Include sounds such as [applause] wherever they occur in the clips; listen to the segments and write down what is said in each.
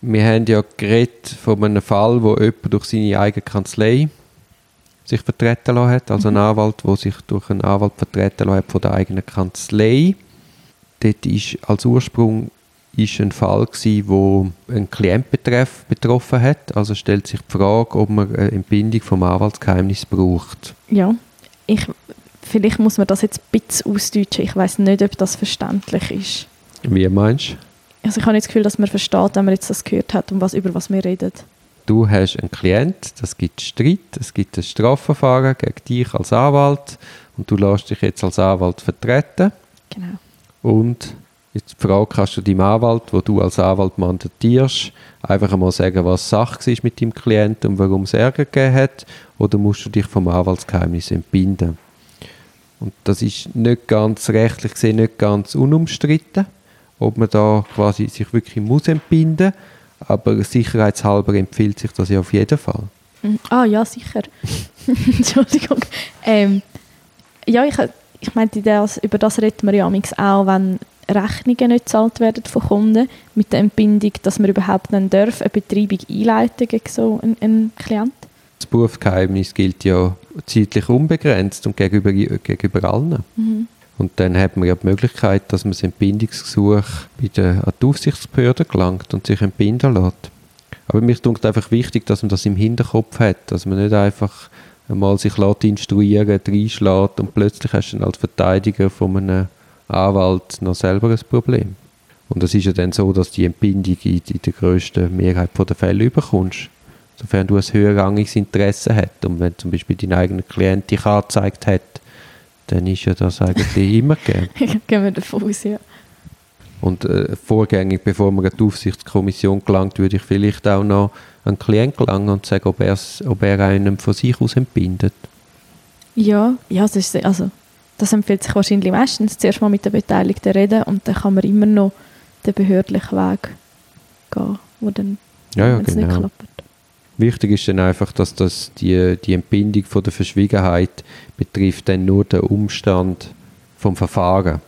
Wir haben ja geredet von einem Fall, wo jemand durch seine eigene Kanzlei sich vertreten lassen hat, also ein Anwalt, der sich durch einen Anwalt vertreten lassen hat von der eigenen Kanzlei. Dort ist als Ursprung ist ein Fall gewesen, wo ein Klient betreff, betroffen hat. Also stellt sich die Frage, ob man eine Entbindung vom Anwaltsgeheimnis braucht. Ja, ich, vielleicht muss man das jetzt ein bisschen ausdeutschen. Ich weiß nicht, ob das verständlich ist. Wie meinst du? Also ich habe nicht das Gefühl, dass man versteht, wenn man jetzt das gehört hat, um was, über was wir reden. Du hast einen Klient, das gibt Streit, es gibt ein Strafverfahren gegen dich als Anwalt und du lässt dich jetzt als Anwalt vertreten. Genau. Und jetzt die Frage, kannst du deinem Anwalt, wo du als Anwalt mandatierst, einfach einmal sagen, was Sache war mit deinem Klienten und warum es Ärger gegeben hat, oder musst du dich vom Anwaltsgeheimnis entbinden? Und das ist nicht ganz rechtlich gesehen nicht ganz unumstritten, ob man da quasi sich wirklich muss entbinden, aber sicherheitshalber empfiehlt sich das ja auf jeden Fall. Mhm. Ah, ja, sicher. [laughs] Entschuldigung. Ähm, ja, ich, ich meinte, das, über das reden wir ja auch, wenn Rechnungen nicht gezahlt werden von Kunden, mit der Entbindung, dass man überhaupt dann darf, eine Betreibung einleiten gegen so einen, einen Klient. Das Berufsgeheimnis gilt ja zeitlich unbegrenzt und gegenüber, gegenüber allen. Mhm. Und dann hat man ja die Möglichkeit, dass man das Entbindungsgesuch bei der, an die Aufsichtsbehörde gelangt und sich entbinden lässt. Aber mir ist einfach wichtig, dass man das im Hinterkopf hat, dass man nicht einfach einmal sich lässt instruieren, reinschlägt und plötzlich hast du dann als Verteidiger von einem Anwalt noch selber ein Problem. Und es ist ja dann so, dass die Entbindung in, in der grössten Mehrheit der Fälle überkommst. Sofern du ein höherrangiges Interesse hast. Und wenn zum Beispiel dein eigener Klient dich angezeigt hat, dann ist ja das eigentlich immer gegeben. [laughs] Gehen wir davon aus, ja. Und äh, vorgängig, bevor man an die Aufsichtskommission gelangt, würde ich vielleicht auch noch den Klient gelangen und sagen, ob, ob er einen von sich aus entbindet. Ja, ja das, ist, also, das empfiehlt sich wahrscheinlich meistens. Zuerst mal mit den Beteiligten reden und dann kann man immer noch den behördlichen Weg gehen, wo dann ja, ja, genau. nicht klappt. Wichtig ist dann einfach, dass das die, die Entbindung von der Verschwiegenheit betrifft dann nur den Umstand vom Verfahren.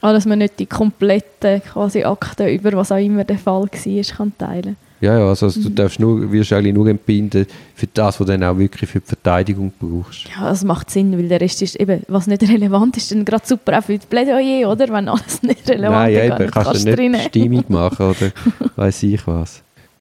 Ah, dass man nicht die kompletten quasi Akten über was auch immer der Fall war, kann teilen Ja, ja, also, du darfst nur, wirst eigentlich nur entbinden für das, was du dann auch wirklich für die Verteidigung brauchst. Ja, das macht Sinn, weil der Rest ist eben, was nicht [laughs] relevant ist, dann gerade super auch für das Plädoyer, oder? Wenn alles nicht relevant Nein, ist, eben, kannst du nicht. Stimmung machen oder [laughs] weiß ich was.